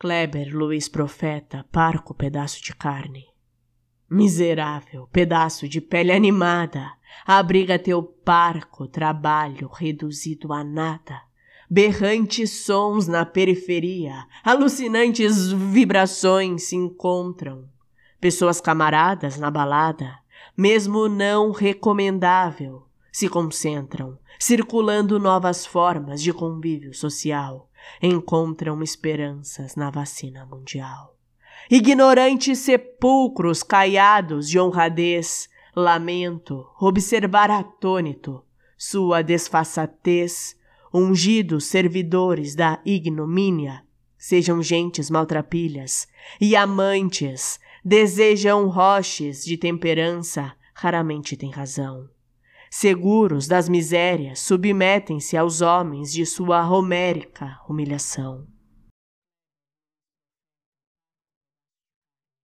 Kleber, Luiz Profeta, parco pedaço de carne. Miserável pedaço de pele animada, abriga teu parco trabalho reduzido a nada. Berrantes sons na periferia, alucinantes vibrações se encontram. Pessoas camaradas na balada, mesmo não recomendável, se concentram, circulando novas formas de convívio social, encontram esperanças na vacina mundial. Ignorantes sepulcros caiados de honradez, lamento observar atônito sua desfaçatez, ungidos servidores da ignomínia, sejam gentes maltrapilhas e amantes, desejam roches de temperança, raramente têm razão seguros das misérias, submetem-se aos homens de sua homérica humilhação.